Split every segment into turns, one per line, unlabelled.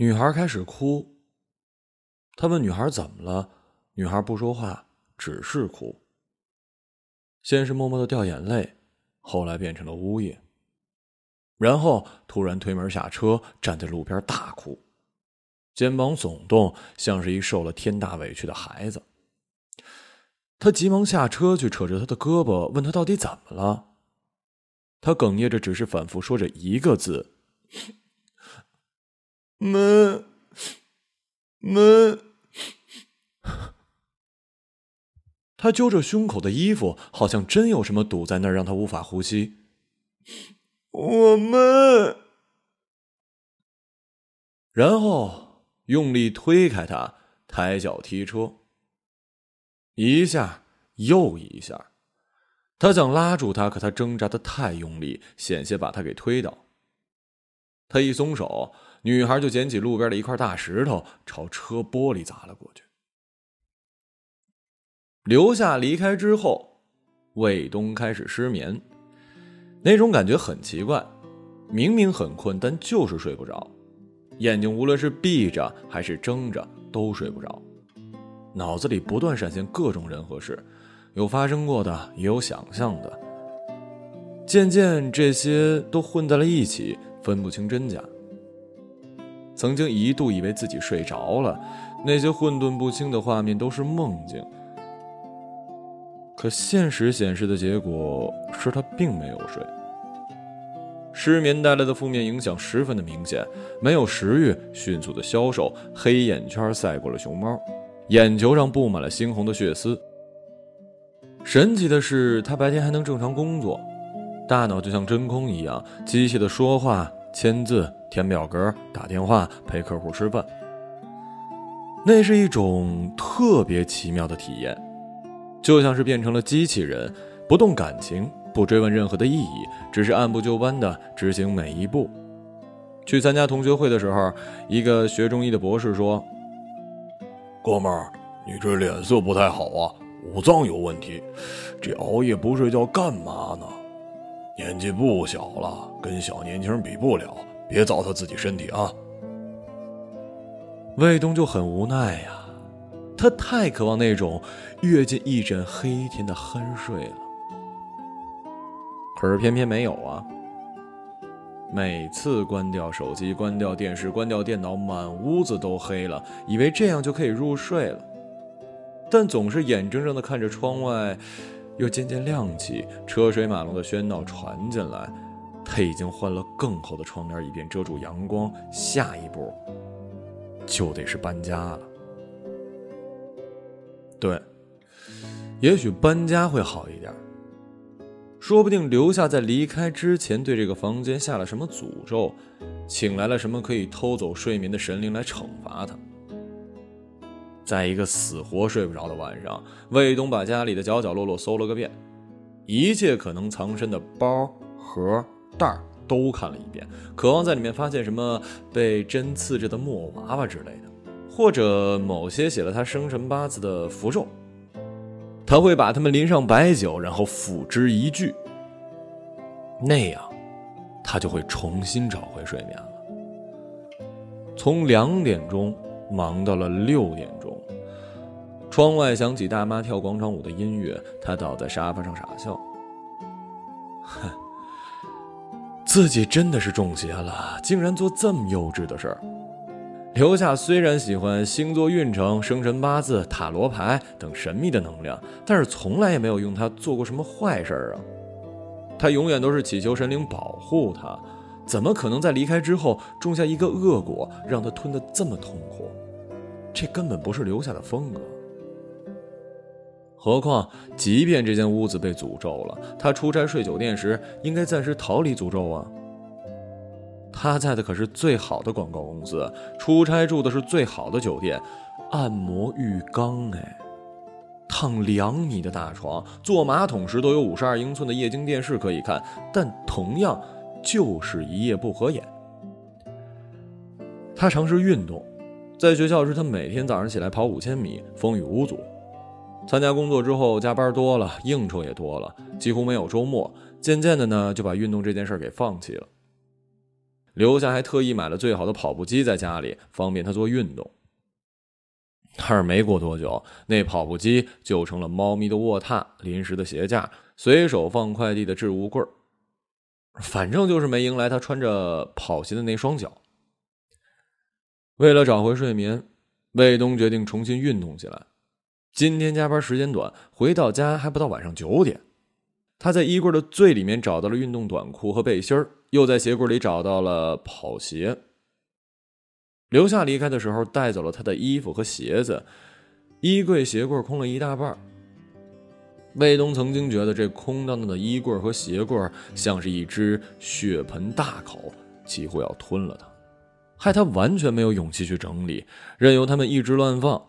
女孩开始哭。他问女孩怎么了，女孩不说话，只是哭。先是默默的掉眼泪，后来变成了呜咽，然后突然推门下车，站在路边大哭，肩膀耸动，像是一受了天大委屈的孩子。他急忙下车去扯着他的胳膊，问他到底怎么了。他哽咽着，只是反复说着一个字：“
门，门。”
他揪着胸口的衣服，好像真有什么堵在那儿，让他无法呼吸。
我们，
然后用力推开他，抬脚踢车，一下又一下。他想拉住他，可他挣扎的太用力，险些把他给推倒。他一松手，女孩就捡起路边的一块大石头，朝车玻璃砸了过去。留下离开之后，卫东开始失眠，那种感觉很奇怪，明明很困，但就是睡不着，眼睛无论是闭着还是睁着都睡不着，脑子里不断闪现各种人和事，有发生过的，也有想象的，渐渐这些都混在了一起，分不清真假。曾经一度以为自己睡着了，那些混沌不清的画面都是梦境。可现实显示的结果是他并没有睡。失眠带来的负面影响十分的明显，没有食欲，迅速的消瘦，黑眼圈赛过了熊猫，眼球上布满了猩红的血丝。神奇的是，他白天还能正常工作，大脑就像真空一样，机械的说话、签字、填表格、打电话、陪客户吃饭。那是一种特别奇妙的体验。就像是变成了机器人，不动感情，不追问任何的意义，只是按部就班的执行每一步。去参加同学会的时候，一个学中医的博士说：“
哥们儿，你这脸色不太好啊，五脏有问题。这熬夜不睡觉干嘛呢？年纪不小了，跟小年轻比不了，别糟蹋自己身体啊。”
魏东就很无奈呀。他太渴望那种跃进一枕黑天的酣睡了，可是偏偏没有啊！每次关掉手机、关掉电视、关掉电脑，满屋子都黑了，以为这样就可以入睡了，但总是眼睁睁的看着窗外又渐渐亮起，车水马龙的喧闹传进来，他已经换了更厚的窗帘，以便遮住阳光，下一步就得是搬家了。对，也许搬家会好一点。说不定留下在离开之前对这个房间下了什么诅咒，请来了什么可以偷走睡眠的神灵来惩罚他。在一个死活睡不着的晚上，卫东把家里的角角落落搜了个遍，一切可能藏身的包、盒、袋儿都看了一遍，渴望在里面发现什么被针刺着的木偶娃娃之类的。或者某些写了他生辰八字的符咒，他会把它们淋上白酒，然后付之一炬。那样，他就会重新找回睡眠了。从两点钟忙到了六点钟，窗外响起大妈跳广场舞的音乐，他倒在沙发上傻笑。哼，自己真的是中邪了，竟然做这么幼稚的事儿。刘夏虽然喜欢星座运程、生辰八字、塔罗牌等神秘的能量，但是从来也没有用它做过什么坏事儿啊。他永远都是祈求神灵保护他，怎么可能在离开之后种下一个恶果，让他吞得这么痛苦？这根本不是刘夏的风格。何况，即便这间屋子被诅咒了，他出差睡酒店时应该暂时逃离诅咒啊。他在的可是最好的广告公司，出差住的是最好的酒店，按摩浴缸，哎，躺两米的大床，坐马桶时都有五十二英寸的液晶电视可以看，但同样就是一夜不合眼。他尝试运动，在学校时他每天早上起来跑五千米，风雨无阻。参加工作之后加班多了，应酬也多了，几乎没有周末，渐渐的呢就把运动这件事给放弃了。刘夏还特意买了最好的跑步机在家里，方便他做运动。但是没过多久，那跑步机就成了猫咪的卧榻、临时的鞋架、随手放快递的置物柜反正就是没迎来他穿着跑鞋的那双脚。为了找回睡眠，卫东决定重新运动起来。今天加班时间短，回到家还不到晚上九点。他在衣柜的最里面找到了运动短裤和背心又在鞋柜里找到了跑鞋。留下离开的时候带走了他的衣服和鞋子，衣柜、鞋柜空了一大半。卫东曾经觉得这空荡荡的衣柜和鞋柜像是一只血盆大口，几乎要吞了他，害他完全没有勇气去整理，任由他们一直乱放。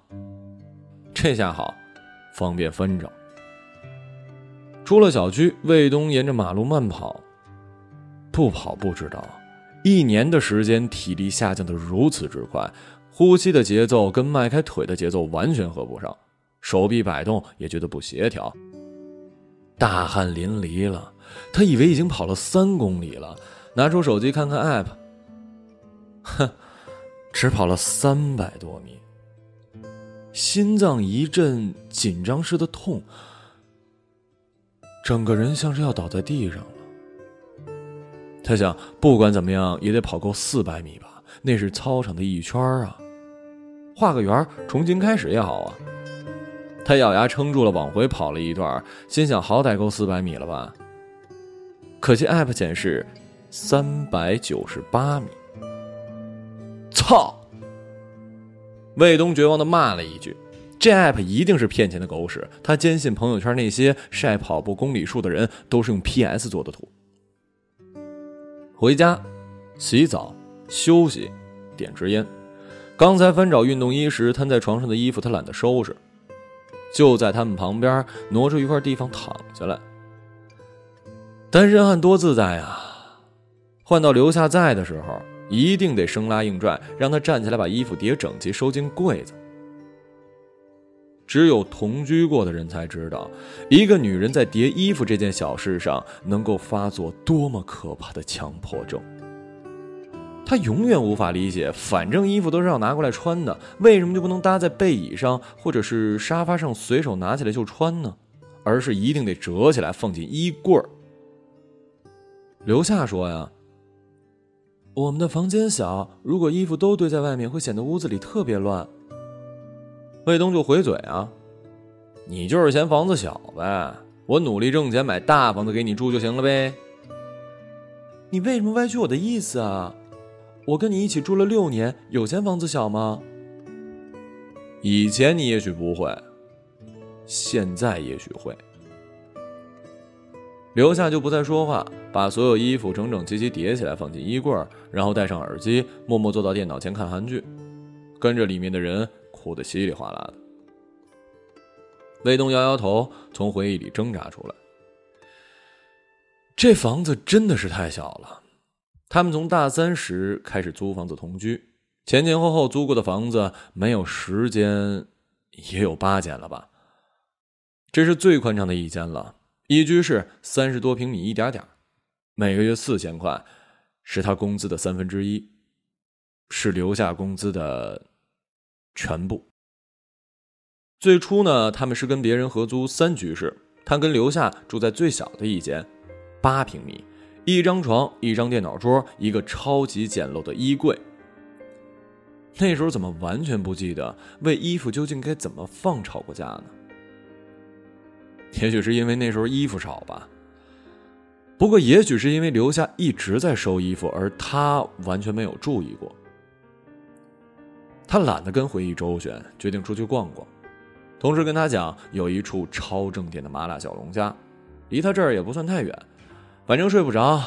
这下好，方便分着。出了小区，卫东沿着马路慢跑，不跑不知道。一年的时间，体力下降的如此之快，呼吸的节奏跟迈开腿的节奏完全合不上，手臂摆动也觉得不协调，大汗淋漓了。他以为已经跑了三公里了，拿出手机看看 app，哼，只跑了三百多米，心脏一阵紧张似的痛，整个人像是要倒在地上了。他想，不管怎么样也得跑够四百米吧，那是操场的一圈啊。画个圆，重新开始也好啊。他咬牙撑住了，往回跑了一段，心想好歹够四百米了吧。可惜 app 显示三百九十八米。操！卫东绝望的骂了一句：“这 app 一定是骗钱的狗屎。”他坚信朋友圈那些晒跑步公里数的人都是用 PS 做的图。回家，洗澡，休息，点支烟。刚才翻找运动衣时，摊在床上的衣服他懒得收拾，就在他们旁边挪出一块地方躺下来。单身汉多自在啊！换到留下在的时候，一定得生拉硬拽，让他站起来把衣服叠整齐，收进柜子。只有同居过的人才知道，一个女人在叠衣服这件小事上能够发作多么可怕的强迫症。她永远无法理解，反正衣服都是要拿过来穿的，为什么就不能搭在背椅上或者是沙发上随手拿起来就穿呢？而是一定得折起来放进衣柜儿。刘夏说呀：“我们的房间小，如果衣服都堆在外面，会显得屋子里特别乱。”卫东就回嘴啊，你就是嫌房子小呗，我努力挣钱买大房子给你住就行了呗。你为什么歪曲我的意思啊？我跟你一起住了六年，有嫌房子小吗？以前你也许不会，现在也许会。留下就不再说话，把所有衣服整整齐齐叠起来放进衣柜，然后戴上耳机，默默坐到电脑前看韩剧，跟着里面的人。哭得稀里哗啦的，卫东摇摇头，从回忆里挣扎出来。这房子真的是太小了。他们从大三时开始租房子同居，前前后后租过的房子没有十间，也有八间了吧？这是最宽敞的一间了，一居室三十多平米，一点点，每个月四千块，是他工资的三分之一，是留下工资的。全部。最初呢，他们是跟别人合租三居室，他跟刘夏住在最小的一间，八平米，一张床，一张电脑桌，一个超级简陋的衣柜。那时候怎么完全不记得为衣服究竟该怎么放吵过架呢？也许是因为那时候衣服少吧。不过也许是因为刘夏一直在收衣服，而他完全没有注意过。他懒得跟回忆周旋，决定出去逛逛。同事跟他讲，有一处超正点的麻辣小龙虾，离他这儿也不算太远。反正睡不着，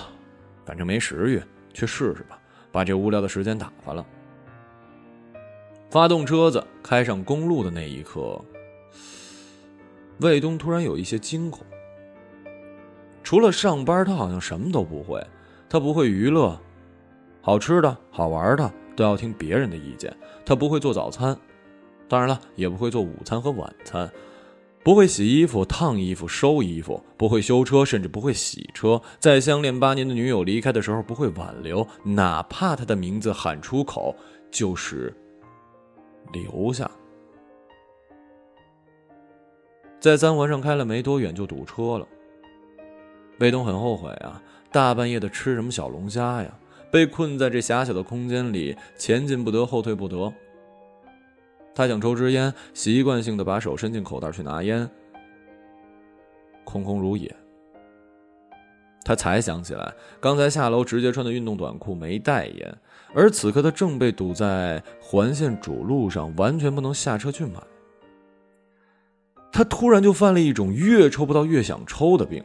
反正没食欲，去试试吧，把这无聊的时间打发了。发动车子开上公路的那一刻，卫东突然有一些惊恐。除了上班，他好像什么都不会。他不会娱乐，好吃的好玩的。都要听别人的意见。他不会做早餐，当然了，也不会做午餐和晚餐。不会洗衣服、烫衣服、收衣服，不会修车，甚至不会洗车。在相恋八年的女友离开的时候，不会挽留，哪怕他的名字喊出口就是留下。在三环上开了没多远就堵车了。卫东很后悔啊，大半夜的吃什么小龙虾呀？被困在这狭小的空间里，前进不得，后退不得。他想抽支烟，习惯性的把手伸进口袋去拿烟，空空如也。他才想起来，刚才下楼直接穿的运动短裤没带烟，而此刻他正被堵在环线主路上，完全不能下车去买。他突然就犯了一种越抽不到越想抽的病，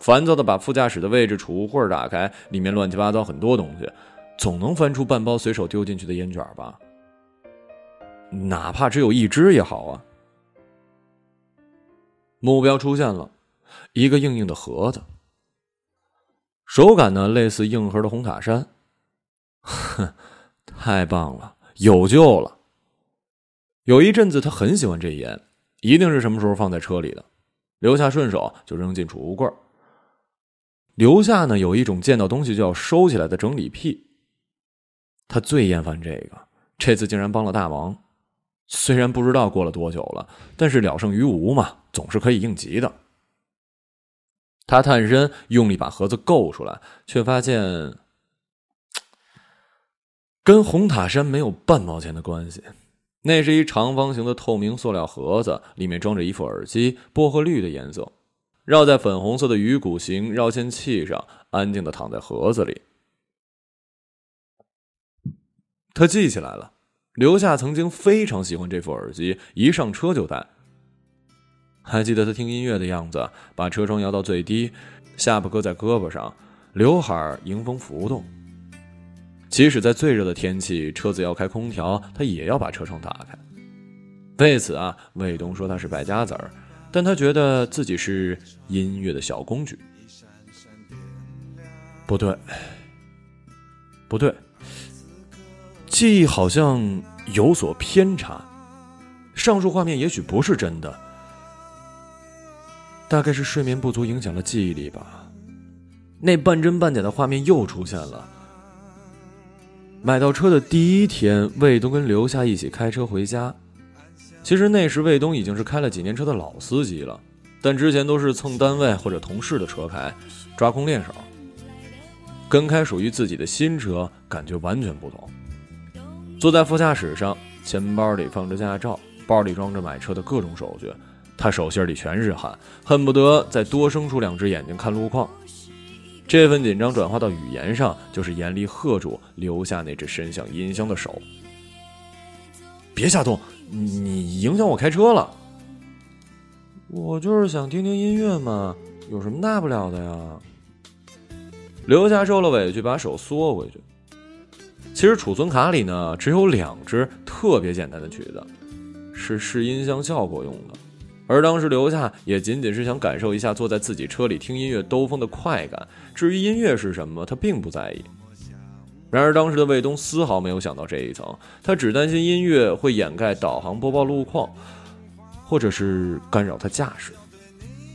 烦躁的把副驾驶的位置储物柜打开，里面乱七八糟很多东西，总能翻出半包随手丢进去的烟卷吧。哪怕只有一只也好啊！目标出现了，一个硬硬的盒子，手感呢类似硬核的红塔山。哼，太棒了，有救了！有一阵子他很喜欢这烟，一定是什么时候放在车里的，留下顺手就扔进储物柜。留下呢有一种见到东西就要收起来的整理癖，他最厌烦这个，这次竟然帮了大忙。虽然不知道过了多久了，但是了胜于无嘛，总是可以应急的。他探身用力把盒子够出来，却发现跟红塔山没有半毛钱的关系。那是一长方形的透明塑料盒子，里面装着一副耳机，薄荷绿的颜色，绕在粉红色的鱼骨形绕线器上，安静的躺在盒子里。他记起来了。刘夏曾经非常喜欢这副耳机，一上车就戴。还记得他听音乐的样子，把车窗摇到最低，下巴搁在胳膊上，刘海迎风浮动。即使在最热的天气，车子要开空调，他也要把车窗打开。为此啊，魏东说他是败家子儿，但他觉得自己是音乐的小工具。不对，不对。记忆好像有所偏差，上述画面也许不是真的，大概是睡眠不足影响了记忆力吧。那半真半假的画面又出现了。买到车的第一天，魏东跟刘夏一起开车回家。其实那时魏东已经是开了几年车的老司机了，但之前都是蹭单位或者同事的车开，抓空练手。跟开属于自己的新车，感觉完全不同。坐在副驾驶上，钱包里放着驾照，包里装着买车的各种手续，他手心里全是汗，恨不得再多生出两只眼睛看路况。这份紧张转化到语言上，就是严厉喝住留下那只伸向音箱的手：“别瞎动，你影响我开车了。”我就是想听听音乐嘛，有什么大不了的呀？刘夏受了委屈，把手缩回去。其实储存卡里呢，只有两支特别简单的曲子，是试音箱效果用的。而当时留下也仅仅是想感受一下坐在自己车里听音乐兜风的快感。至于音乐是什么，他并不在意。然而当时的卫东丝毫没有想到这一层，他只担心音乐会掩盖导航播报路况，或者是干扰他驾驶。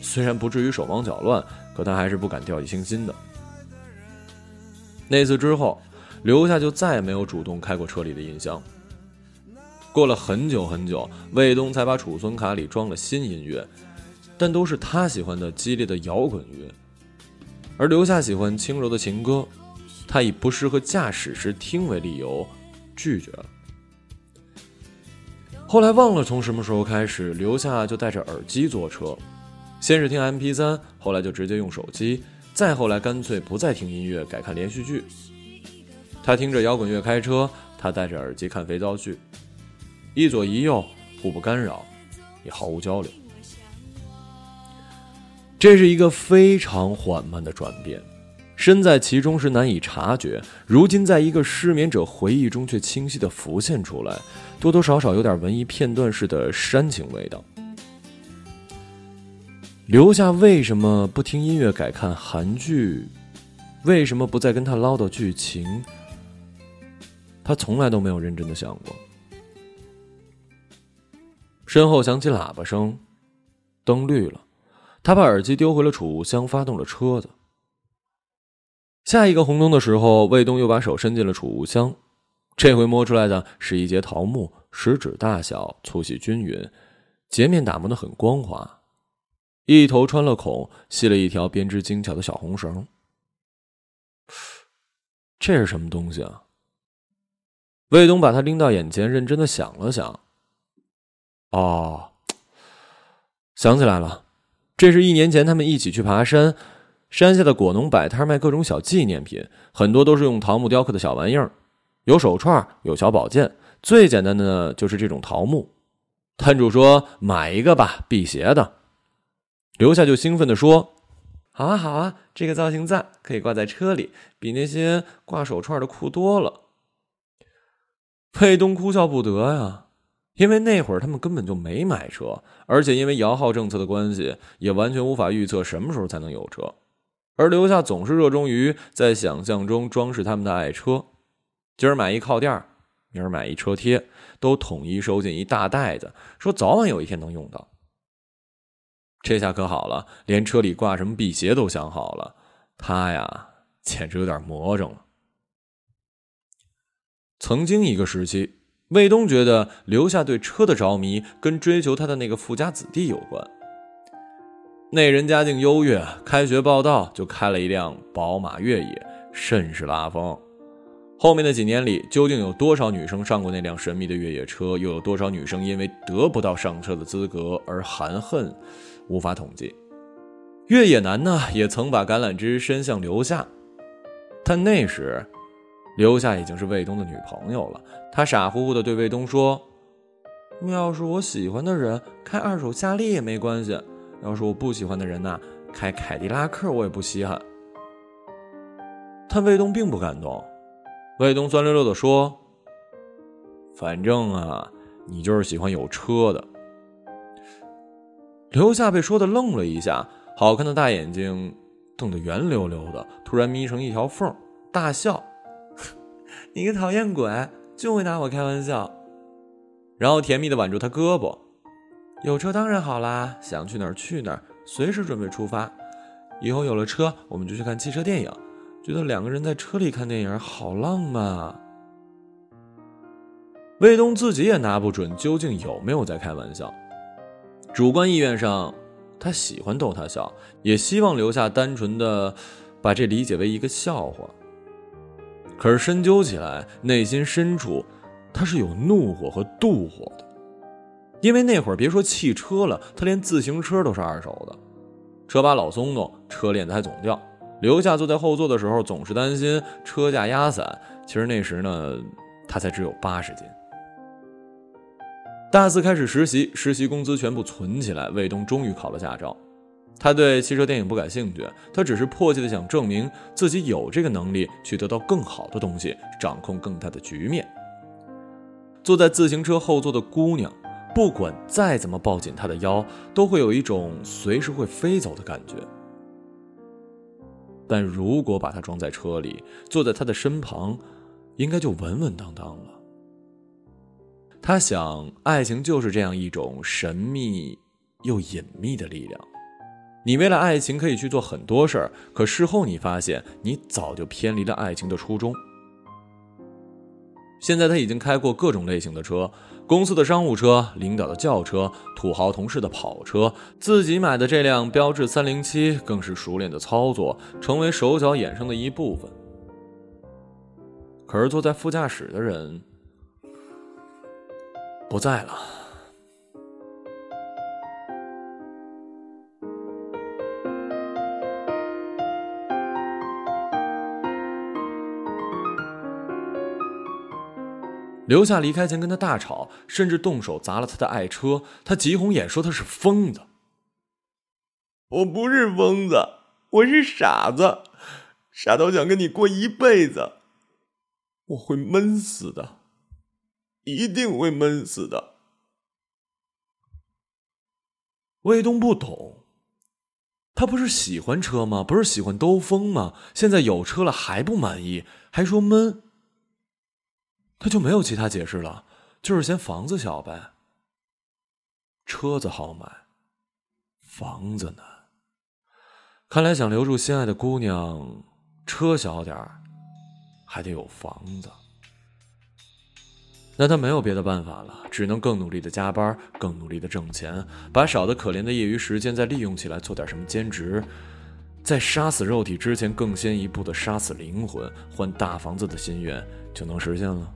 虽然不至于手忙脚乱，可他还是不敢掉以轻心的。那次之后。刘夏就再也没有主动开过车里的音箱。过了很久很久，魏东才把储存卡里装了新音乐，但都是他喜欢的激烈的摇滚乐。而刘夏喜欢轻柔的情歌，他以不适合驾驶时听为理由拒绝了。后来忘了从什么时候开始，刘夏就戴着耳机坐车，先是听 MP3，后来就直接用手机，再后来干脆不再听音乐，改看连续剧。他听着摇滚乐开车，他戴着耳机看肥皂剧，一左一右，互不干扰，也毫无交流。这是一个非常缓慢的转变，身在其中时难以察觉，如今在一个失眠者回忆中却清晰的浮现出来，多多少少有点文艺片段式的煽情味道。留下为什么不听音乐改看韩剧？为什么不再跟他唠叨剧情？他从来都没有认真的想过。身后响起喇叭声，灯绿了，他把耳机丢回了储物箱，发动了车子。下一个红灯的时候，卫东又把手伸进了储物箱，这回摸出来的是一截桃木，食指大小，粗细均匀，截面打磨的很光滑，一头穿了孔，系了一条编织精巧的小红绳。这是什么东西啊？卫东把它拎到眼前，认真的想了想。哦，想起来了，这是一年前他们一起去爬山，山下的果农摆摊卖各种小纪念品，很多都是用桃木雕刻的小玩意儿，有手串，有小宝剑，最简单的呢就是这种桃木。摊主说买一个吧，辟邪的。留下就兴奋的说：“好啊，好啊，这个造型赞，可以挂在车里，比那些挂手串的酷多了。”佩东哭笑不得呀。因为那会儿他们根本就没买车，而且因为摇号政策的关系，也完全无法预测什么时候才能有车。而留下总是热衷于在想象中装饰他们的爱车，今儿买一靠垫，明儿买一车贴，都统一收进一大袋子，说早晚有一天能用到。这下可好了，连车里挂什么辟邪都想好了。他呀，简直有点魔怔了。曾经一个时期。卫东觉得留下对车的着迷，跟追求他的那个富家子弟有关。那人家境优越，开学报道就开了一辆宝马越野，甚是拉风。后面的几年里，究竟有多少女生上过那辆神秘的越野车？又有多少女生因为得不到上车的资格而含恨？无法统计。越野男呢，也曾把橄榄枝伸向留下，但那时。留下已经是卫东的女朋友了，他傻乎乎的对卫东说：“要是我喜欢的人开二手夏利也没关系，要是我不喜欢的人呐，开凯迪拉克我也不稀罕。”但卫东并不感动，卫东酸溜溜的说：“反正啊，你就是喜欢有车的。”刘夏被说的愣了一下，好看的大眼睛瞪得圆溜溜的，突然眯成一条缝，大笑。你个讨厌鬼，就会拿我开玩笑，然后甜蜜的挽住他胳膊。有车当然好啦，想去哪儿去哪儿，随时准备出发。以后有了车，我们就去看汽车电影，觉得两个人在车里看电影好浪漫啊。卫东自己也拿不准究竟有没有在开玩笑，主观意愿上，他喜欢逗他笑，也希望留下单纯的把这理解为一个笑话。可是深究起来，内心深处，他是有怒火和妒火的，因为那会儿别说汽车了，他连自行车都是二手的，车把老松动，车链子还总掉。留下坐在后座的时候，总是担心车架压散。其实那时呢，他才只有八十斤。大四开始实习，实习工资全部存起来，卫东终于考了驾照。他对汽车电影不感兴趣，他只是迫切的想证明自己有这个能力去得到更好的东西，掌控更大的局面。坐在自行车后座的姑娘，不管再怎么抱紧他的腰，都会有一种随时会飞走的感觉。但如果把他装在车里，坐在他的身旁，应该就稳稳当当了。他想，爱情就是这样一种神秘又隐秘的力量。你为了爱情可以去做很多事儿，可事后你发现你早就偏离了爱情的初衷。现在他已经开过各种类型的车，公司的商务车、领导的轿车、土豪同事的跑车，自己买的这辆标致三零七更是熟练的操作，成为手脚衍生的一部分。可是坐在副驾驶的人不在了。留下离开前跟他大吵，甚至动手砸了他的爱车。他急红眼说他是疯子。
我不是疯子，我是傻子，傻到想跟你过一辈子。我会闷死的，一定会闷死的。
卫东不懂，他不是喜欢车吗？不是喜欢兜风吗？现在有车了还不满意，还说闷。他就没有其他解释了，就是嫌房子小呗。车子好买，房子呢？看来想留住心爱的姑娘，车小点儿，还得有房子。那他没有别的办法了，只能更努力的加班，更努力的挣钱，把少的可怜的业余时间再利用起来，做点什么兼职，在杀死肉体之前，更先一步的杀死灵魂，换大房子的心愿就能实现了。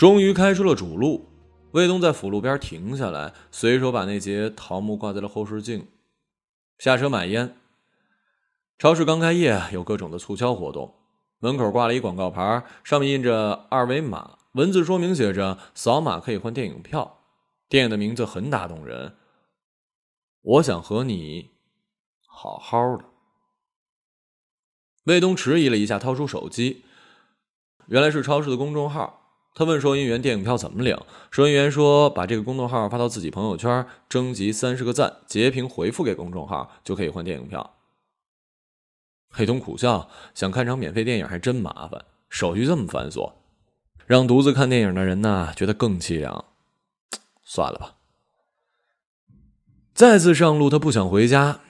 终于开出了主路。卫东在辅路边停下来，随手把那节桃木挂在了后视镜，下车买烟。超市刚开业，有各种的促销活动。门口挂了一广告牌，上面印着二维码，文字说明写着“扫码可以换电影票”。电影的名字很打动人，我想和你好好的。卫东迟疑了一下，掏出手机，原来是超市的公众号。他问收银员：“电影票怎么领？”收银员说：“把这个公众号发到自己朋友圈，征集三十个赞，截屏回复给公众号，就可以换电影票。”黑瞳苦笑：“想看场免费电影还真麻烦，手续这么繁琐，让独自看电影的人呢觉得更凄凉。算了吧。”再次上路，他不想回家，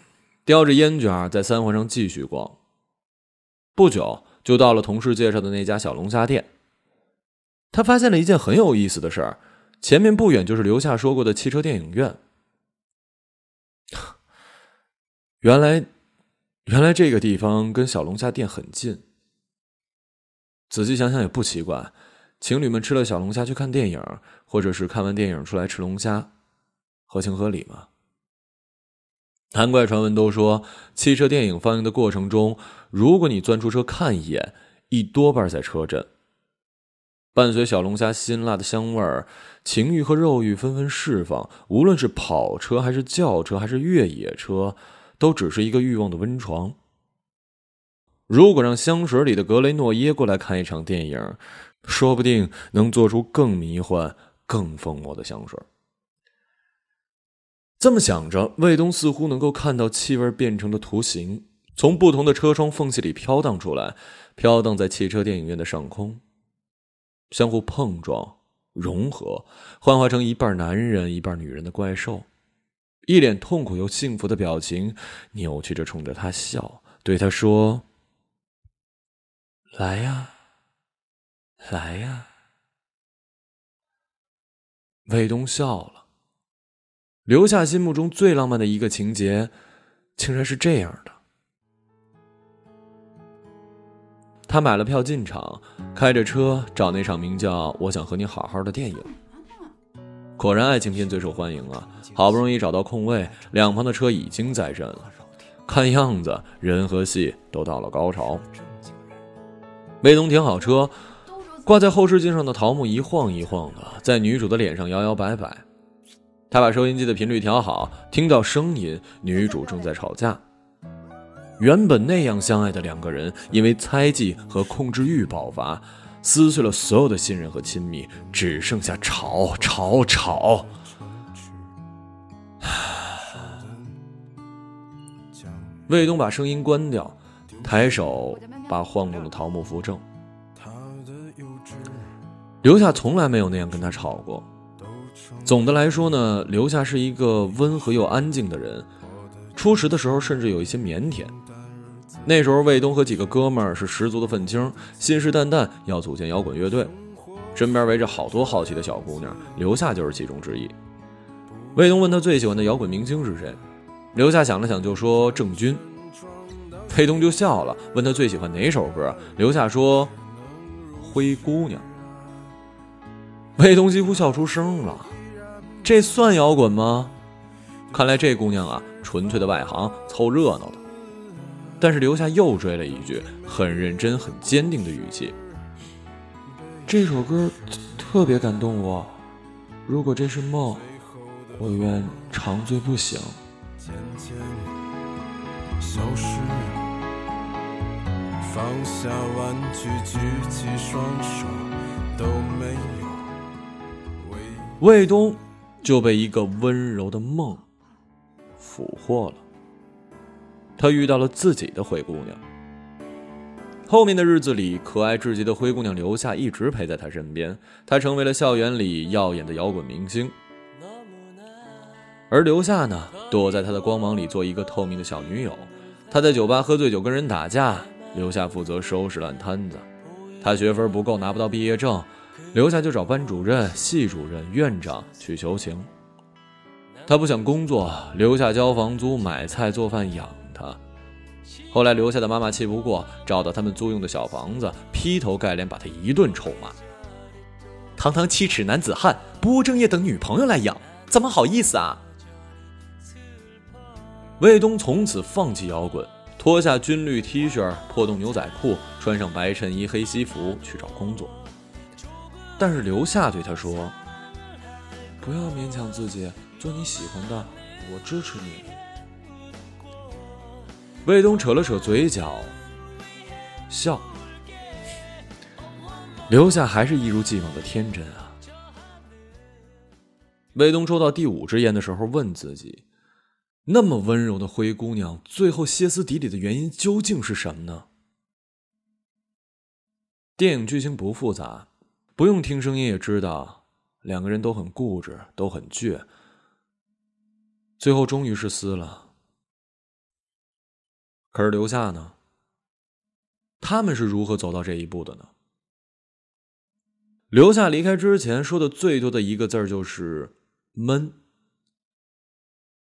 叼着烟卷在三环上继续逛。不久就到了同事介绍的那家小龙虾店。他发现了一件很有意思的事儿，前面不远就是刘夏说过的汽车电影院。原来，原来这个地方跟小龙虾店很近。仔细想想也不奇怪，情侣们吃了小龙虾去看电影，或者是看完电影出来吃龙虾，合情合理嘛。难怪传闻都说，汽车电影放映的过程中，如果你钻出车看一眼，一多半在车震。伴随小龙虾辛辣的香味儿，情欲和肉欲纷纷释放。无论是跑车，还是轿车，还是越野车，都只是一个欲望的温床。如果让香水里的格雷诺耶过来看一场电影，说不定能做出更迷幻、更疯魔的香水。这么想着，卫东似乎能够看到气味变成的图形，从不同的车窗缝隙里飘荡出来，飘荡在汽车电影院的上空。相互碰撞、融合，幻化成一半男人、一半女人的怪兽，一脸痛苦又幸福的表情，扭曲着冲着他笑，对他说：“来呀，来呀。”魏东笑了，留下心目中最浪漫的一个情节，竟然是这样的。他买了票进场，开着车找那场名叫《我想和你好好》的电影。果然，爱情片最受欢迎啊！好不容易找到空位，两旁的车已经在震了。看样子，人和戏都到了高潮。魏东停好车，挂在后视镜上的桃木一晃一晃的，在女主的脸上摇摇摆摆。他把收音机的频率调好，听到声音，女主正在吵架。原本那样相爱的两个人，因为猜忌和控制欲爆发，撕碎了所有的信任和亲密，只剩下吵吵吵。卫 东把声音关掉，抬手把晃动的桃木扶正。留下从来没有那样跟他吵过。总的来说呢，刘夏是一个温和又安静的人，初识的时候甚至有一些腼腆。那时候，卫东和几个哥们儿是十足的愤青，信誓旦旦要组建摇滚乐队，身边围着好多好奇的小姑娘，刘夏就是其中之一。卫东问他最喜欢的摇滚明星是谁，刘夏想了想就说郑钧。卫东就笑了，问他最喜欢哪首歌，刘夏说《灰姑娘》。卫东几乎笑出声了，这算摇滚吗？看来这姑娘啊，纯粹的外行，凑热闹的。但是刘夏又追了一句，很认真、很坚定的语气：“这首歌特别感动我。如果这是梦，我愿长醉不醒。”卫东就被一个温柔的梦俘获了。他遇到了自己的灰姑娘。后面的日子里，可爱至极的灰姑娘刘夏一直陪在他身边，他成为了校园里耀眼的摇滚明星。而刘夏呢，躲在他的光芒里做一个透明的小女友。他在酒吧喝醉酒跟人打架，留下负责收拾烂摊子。他学分不够拿不到毕业证，留下就找班主任、系主任、院长去求情。他不想工作，留下交房租、买菜、做饭养他。后来留下的妈妈气不过，找到他们租用的小房子，劈头盖脸把他一顿臭骂：“堂堂七尺男子汉，不务正业，等女朋友来养，怎么好意思啊？”卫东从此放弃摇滚，脱下军绿 T 恤、破洞牛仔裤，穿上白衬衣、黑西服去找工作。但是刘夏对他说：“不要勉强自己，做你喜欢的，我支持你。”卫东扯了扯嘴角，笑。刘夏还是一如既往的天真啊。卫东抽到第五支烟的时候，问自己。那么温柔的灰姑娘，最后歇斯底里的原因究竟是什么呢？电影剧情不复杂，不用听声音也知道，两个人都很固执，都很倔，最后终于是撕了。可是留下呢？他们是如何走到这一步的呢？留下离开之前说的最多的一个字就是闷。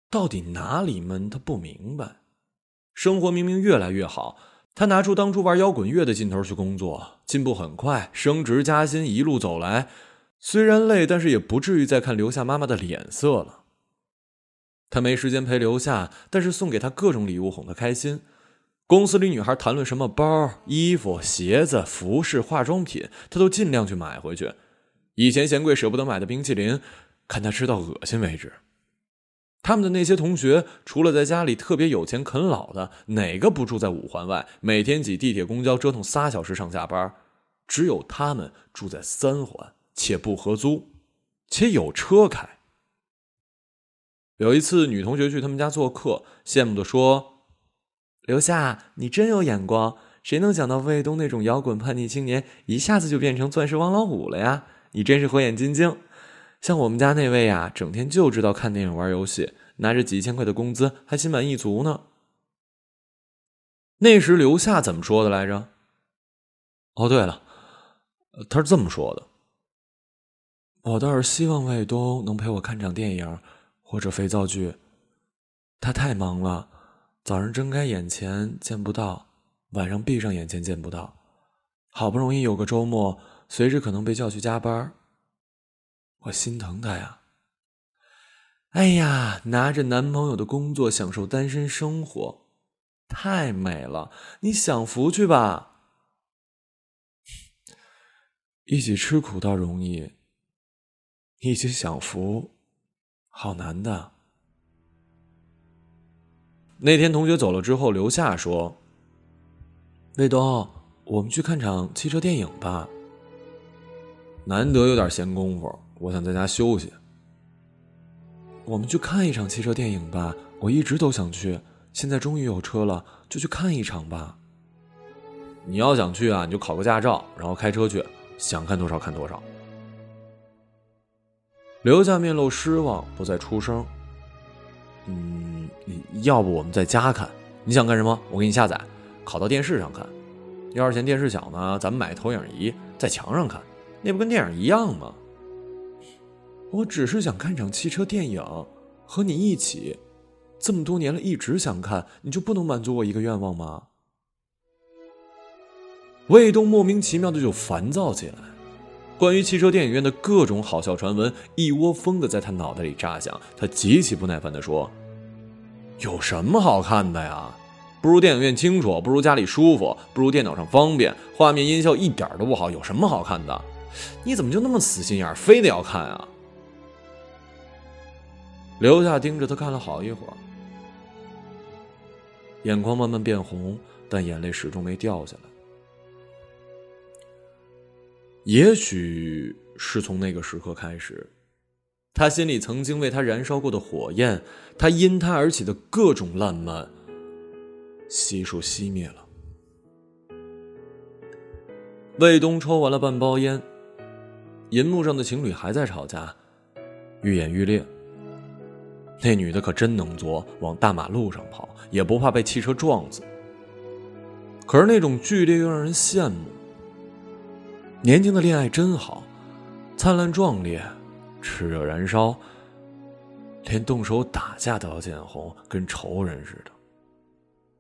到底哪里闷？他不明白。生活明明越来越好，他拿出当初玩摇滚乐的劲头去工作，进步很快，升职加薪，一路走来，虽然累，但是也不至于再看留下妈妈的脸色了。他没时间陪留下，但是送给他各种礼物哄他开心。公司里女孩谈论什么包、衣服、鞋子、服饰、化妆品，他都尽量去买回去。以前嫌贵舍不得买的冰淇淋，看他吃到恶心为止。他们的那些同学，除了在家里特别有钱啃老的，哪个不住在五环外，每天挤地铁公交折腾仨小时上下班？只有他们住在三环，且不合租，且有车开。有一次，女同学去他们家做客，羡慕的说：“刘夏，你真有眼光，谁能想到卫东那种摇滚叛逆青年，一下子就变成钻石王老五了呀？你真是火眼金睛。”像我们家那位呀，整天就知道看电影、玩游戏，拿着几千块的工资还心满意足呢。那时刘夏怎么说的来着？哦，对了，他是这么说的：“我倒是希望卫东能陪我看场电影或者肥皂剧。他太忙了，早上睁开眼前见不到，晚上闭上眼前见不到，好不容易有个周末，随时可能被叫去加班。”我心疼他呀！哎呀，拿着男朋友的工作享受单身生活，太美了！你享福去吧。一起吃苦倒容易，一起享福，好难的。那天同学走了之后，刘夏说：“卫东，我们去看场汽车电影吧。难得有点闲工夫。”我想在家休息。我们去看一场汽车电影吧，我一直都想去，现在终于有车了，就去看一场吧。你要想去啊，你就考个驾照，然后开车去，想看多少看多少。刘夏面露失望，不再出声。嗯，要不我们在家看？你想干什么？我给你下载，拷到电视上看。要是嫌电视小呢，咱们买投影仪，在墙上看，那不跟电影一样吗？我只是想看场汽车电影，和你一起。这么多年了，一直想看，你就不能满足我一个愿望吗？卫东莫名其妙的就烦躁起来，关于汽车电影院的各种好笑传闻一窝蜂的在他脑袋里炸响。他极其不耐烦的说：“有什么好看的呀？不如电影院清楚，不如家里舒服，不如电脑上方便，画面音效一点都不好，有什么好看的？你怎么就那么死心眼，非得要看啊？”刘夏盯着他看了好一会儿，眼眶慢慢变红，但眼泪始终没掉下来。也许是从那个时刻开始，他心里曾经为他燃烧过的火焰，他因他而起的各种浪漫，悉数熄灭了。卫东抽完了半包烟，银幕上的情侣还在吵架，愈演愈烈。那女的可真能作，往大马路上跑，也不怕被汽车撞死。可是那种剧烈又让人羡慕。年轻的恋爱真好，灿烂壮烈，炽热燃烧，连动手打架都要见红，跟仇人似的。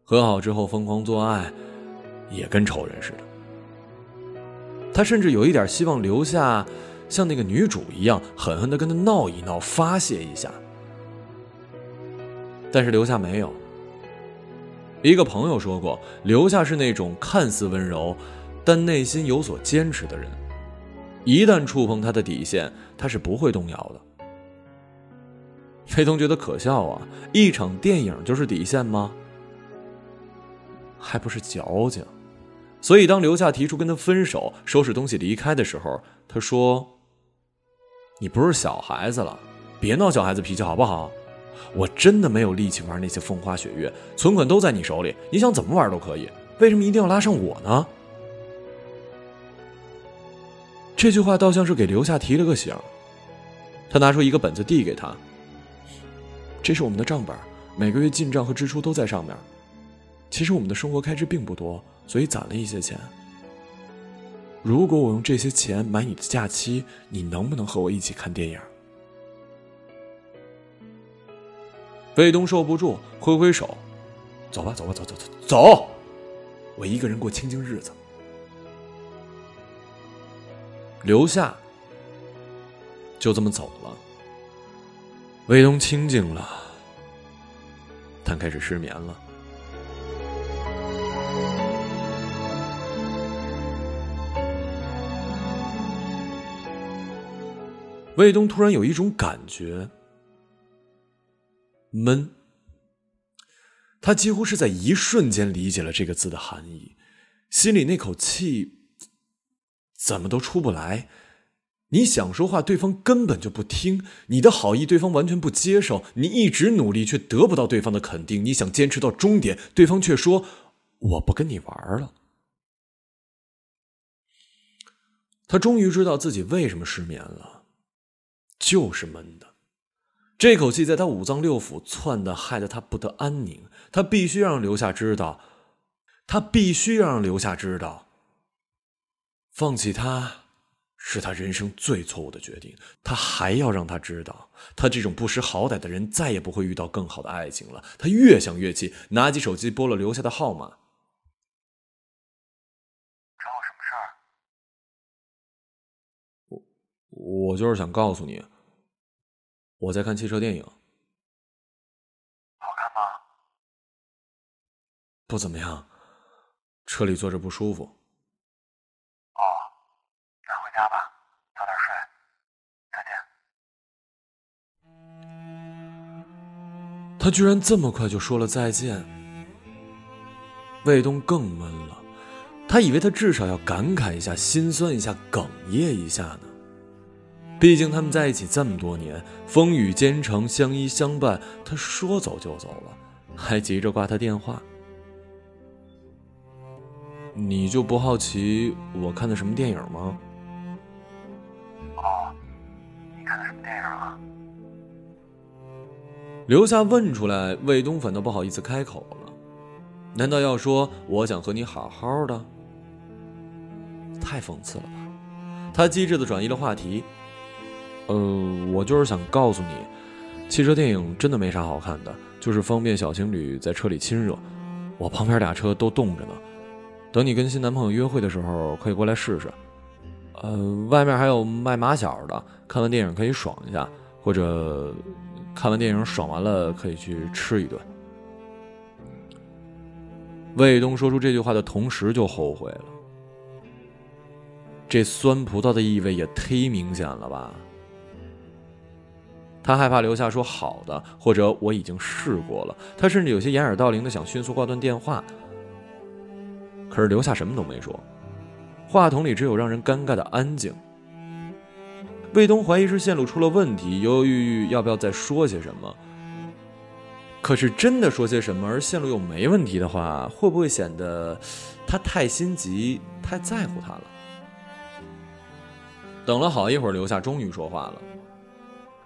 和好之后疯狂做爱，也跟仇人似的。他甚至有一点希望留下，像那个女主一样，狠狠的跟他闹一闹，发泄一下。但是留下没有。一个朋友说过，留下是那种看似温柔，但内心有所坚持的人。一旦触碰他的底线，他是不会动摇的。飞东觉得可笑啊！一场电影就是底线吗？还不是矫情。所以当刘夏提出跟他分手、收拾东西离开的时候，他说：“你不是小孩子了，别闹小孩子脾气好不好？我真的没有力气玩那些风花雪月，存款都在你手里，你想怎么玩都可以，为什么一定要拉上我呢？”这句话倒像是给刘夏提了个醒。他拿出一个本子递给他：“这是我们的账本，每个月进账和支出都在上面。”其实我们的生活开支并不多，所以攒了一些钱。如果我用这些钱买你的假期，你能不能和我一起看电影？卫东受不住，挥挥手：“走吧，走吧，走走走走，我一个人过清静日子。”留下，就这么走了。卫东清静了，但开始失眠了。卫东突然有一种感觉，闷。他几乎是在一瞬间理解了这个字的含义，心里那口气怎么都出不来。你想说话，对方根本就不听；你的好意，对方完全不接受。你一直努力，却得不到对方的肯定。你想坚持到终点，对方却说：“我不跟你玩了。”他终于知道自己为什么失眠了。就是闷的，这口气在他五脏六腑窜的，害得他不得安宁。他必须让留下知道，他必须让留下知道，放弃他是他人生最错误的决定。他还要让他知道，他这种不识好歹的人再也不会遇到更好的爱情了。他越想越气，拿起手机拨了留下的号码。
找我什么事儿？
我我就是想告诉你。我在看汽车电影，
好看吗？
不怎么样，车里坐着不舒服。他居然这么快就说了再见，卫东更闷了。他以为他至少要感慨一下、心酸一下、哽咽一下呢。毕竟他们在一起这么多年，风雨兼程，相依相伴。他说走就走了，还急着挂他电话。你就不好奇我看的什么电影吗？留下问出来，魏东反倒不好意思开口了。难道要说我想和你好好的？太讽刺了吧！他机智的转移了话题。呃，我就是想告诉你，汽车电影真的没啥好看的，就是方便小情侣在车里亲热。我旁边俩车都冻着呢，等你跟新男朋友约会的时候，可以过来试试。呃，外面还有卖马小的，看完电影可以爽一下，或者看完电影爽完了可以去吃一顿。魏东说出这句话的同时就后悔了，这酸葡萄的意味也忒明显了吧。他害怕留下说好的，或者我已经试过了。他甚至有些掩耳盗铃的想迅速挂断电话。可是留下什么都没说，话筒里只有让人尴尬的安静。卫东怀疑是线路出了问题，犹犹豫豫要不要再说些什么。可是真的说些什么，而线路又没问题的话，会不会显得他太心急、太在乎他了？等了好一会儿，留下终于说话了。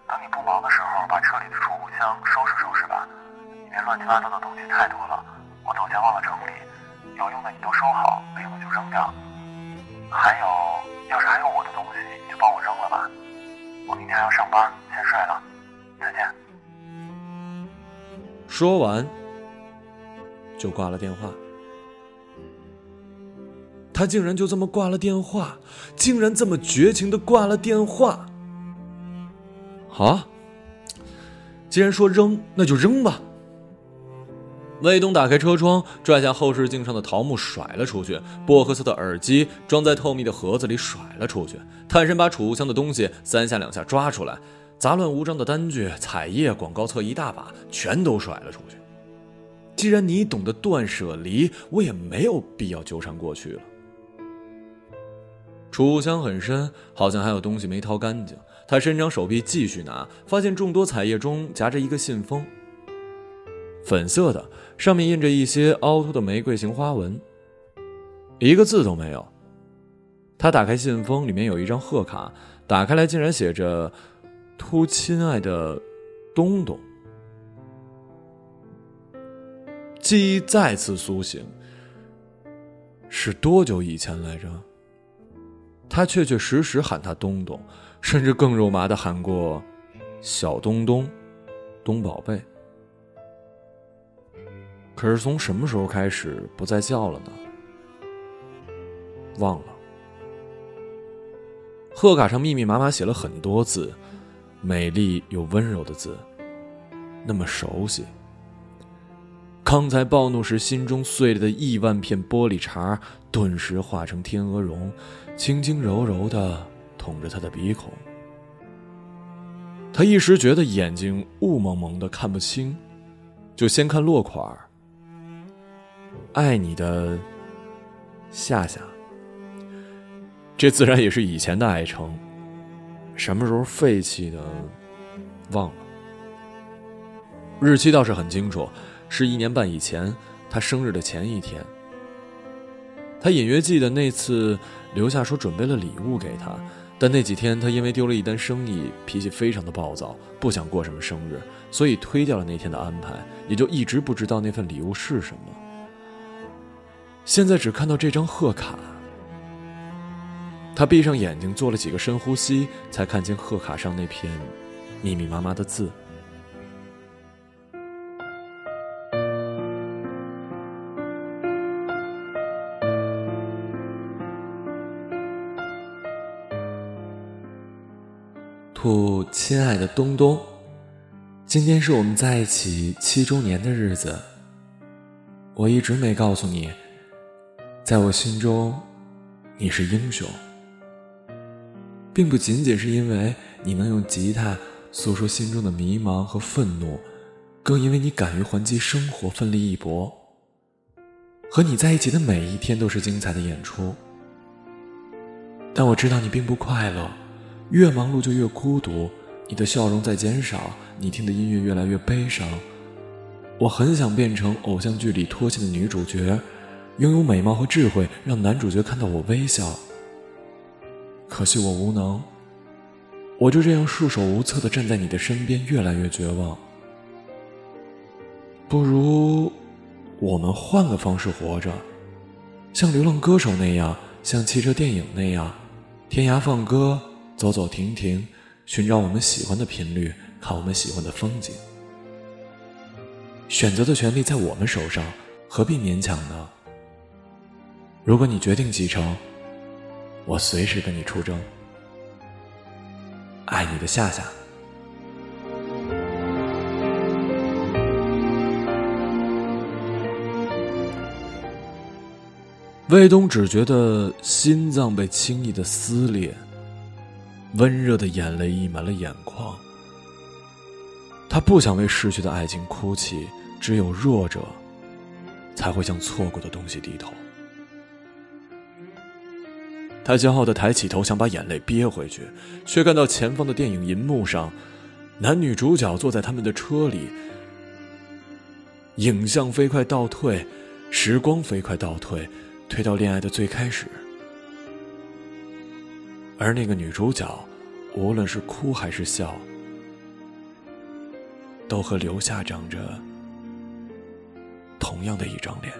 等你不忙的时候，把车里的储物箱收拾收拾吧，里面乱七八糟的东西太多了，我走前忘了整理。有用的你都收好，没用的就扔掉。还有，要是还有我的东西，你就帮我扔。明天还要上班，先睡了，再见。
说完，就挂了电话。他竟然就这么挂了电话，竟然这么绝情的挂了电话。好，既然说扔，那就扔吧。卫东打开车窗，拽下后视镜上的桃木甩了出去，薄荷色的耳机装在透明的盒子里甩了出去，探身把储物箱的东西三下两下抓出来，杂乱无章的单据、彩页、广告册一大把，全都甩了出去。既然你懂得断舍离，我也没有必要纠缠过去了。储物箱很深，好像还有东西没掏干净。他伸长手臂继续拿，发现众多彩页中夹着一个信封，粉色的，上面印着一些凹凸的玫瑰形花纹，一个字都没有。他打开信封，里面有一张贺卡，打开来竟然写着“突亲爱的东东”。记忆再次苏醒，是多久以前来着？他确确实实喊他东东，甚至更肉麻的喊过“小东东，东宝贝”。可是从什么时候开始不再叫了呢？忘了。贺卡上密密麻麻写了很多字，美丽又温柔的字，那么熟悉。刚才暴怒时心中碎了的亿万片玻璃碴，顿时化成天鹅绒，轻轻柔柔的捅着他的鼻孔。他一时觉得眼睛雾蒙蒙的看不清，就先看落款儿。爱你的夏夏。这自然也是以前的爱称，什么时候废弃的，忘了。日期倒是很清楚。是一年半以前，他生日的前一天。他隐约记得那次留下说准备了礼物给他，但那几天他因为丢了一单生意，脾气非常的暴躁，不想过什么生日，所以推掉了那天的安排，也就一直不知道那份礼物是什么。现在只看到这张贺卡，他闭上眼睛做了几个深呼吸，才看见贺卡上那片密密麻麻的字。兔，亲爱的东东，今天是我们在一起七周年的日子。我一直没告诉你，在我心中，你是英雄，并不仅仅是因为你能用吉他诉说心中的迷茫和愤怒，更因为你敢于还击生活，奋力一搏。和你在一起的每一天都是精彩的演出，但我知道你并不快乐。越忙碌就越孤独，你的笑容在减少，你听的音乐越来越悲伤。我很想变成偶像剧里脱线的女主角，拥有美貌和智慧，让男主角看到我微笑。可惜我无能，我就这样束手无策的站在你的身边，越来越绝望。不如，我们换个方式活着，像流浪歌手那样，像汽车电影那样，天涯放歌。走走停停，寻找我们喜欢的频率，看我们喜欢的风景。选择的权利在我们手上，何必勉强呢？如果你决定继承，我随时跟你出征。爱你的夏夏。魏东只觉得心脏被轻易的撕裂。温热的眼泪溢满了眼眶。他不想为逝去的爱情哭泣，只有弱者才会向错过的东西低头。他骄傲的抬起头，想把眼泪憋回去，却看到前方的电影银幕上，男女主角坐在他们的车里，影像飞快倒退，时光飞快倒退，退到恋爱的最开始。而那个女主角，无论是哭还是笑，都和刘夏长着同样的一张脸。